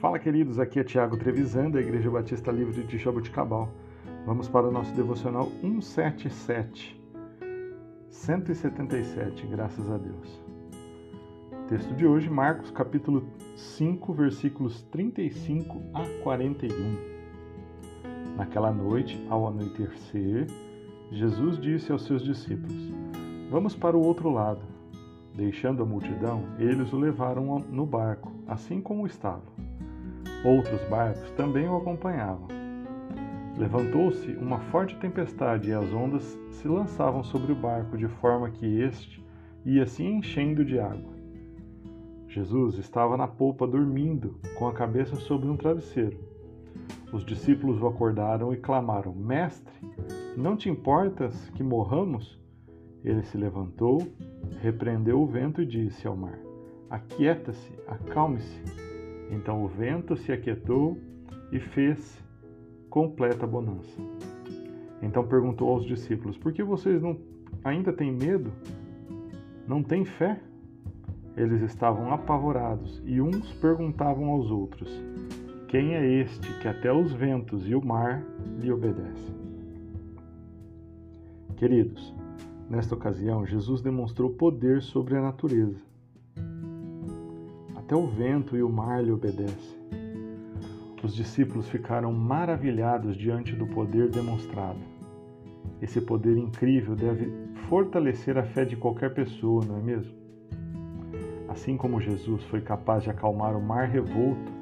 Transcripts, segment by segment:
Fala, queridos, aqui é Tiago Trevisan, da Igreja Batista Livre de Jaboticabal. Vamos para o nosso devocional 177, 177, graças a Deus. Texto de hoje, Marcos, capítulo 5, versículos 35 a 41. Naquela noite, ao anoitecer, Jesus disse aos seus discípulos: Vamos para o outro lado. Deixando a multidão, eles o levaram no barco, assim como estava. Outros barcos também o acompanhavam. Levantou-se uma forte tempestade e as ondas se lançavam sobre o barco de forma que este ia se enchendo de água. Jesus estava na polpa dormindo, com a cabeça sobre um travesseiro. Os discípulos o acordaram e clamaram: Mestre, não te importas que morramos? Ele se levantou, repreendeu o vento e disse ao mar: Aquieta-se, acalme-se. Então o vento se aquietou e fez completa bonança. Então perguntou aos discípulos: Por que vocês não ainda têm medo? Não têm fé? Eles estavam apavorados e uns perguntavam aos outros: Quem é este que até os ventos e o mar lhe obedecem? Queridos, Nesta ocasião, Jesus demonstrou poder sobre a natureza. Até o vento e o mar lhe obedecem. Os discípulos ficaram maravilhados diante do poder demonstrado. Esse poder incrível deve fortalecer a fé de qualquer pessoa, não é mesmo? Assim como Jesus foi capaz de acalmar o mar revolto,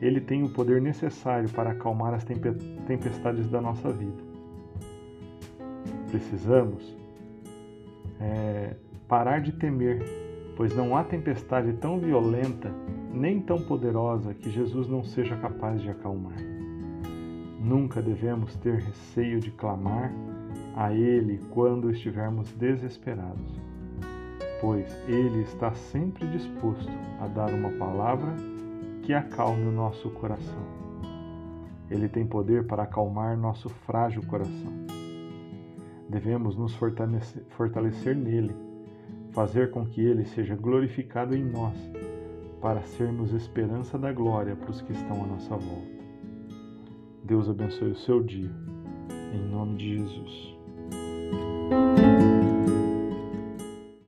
ele tem o poder necessário para acalmar as tempestades da nossa vida. Precisamos é, parar de temer, pois não há tempestade tão violenta nem tão poderosa que Jesus não seja capaz de acalmar. Nunca devemos ter receio de clamar a Ele quando estivermos desesperados, pois Ele está sempre disposto a dar uma palavra que acalme o nosso coração. Ele tem poder para acalmar nosso frágil coração devemos nos fortalecer, fortalecer nele, fazer com que ele seja glorificado em nós, para sermos esperança da glória para os que estão à nossa volta. Deus abençoe o seu dia. Em nome de Jesus.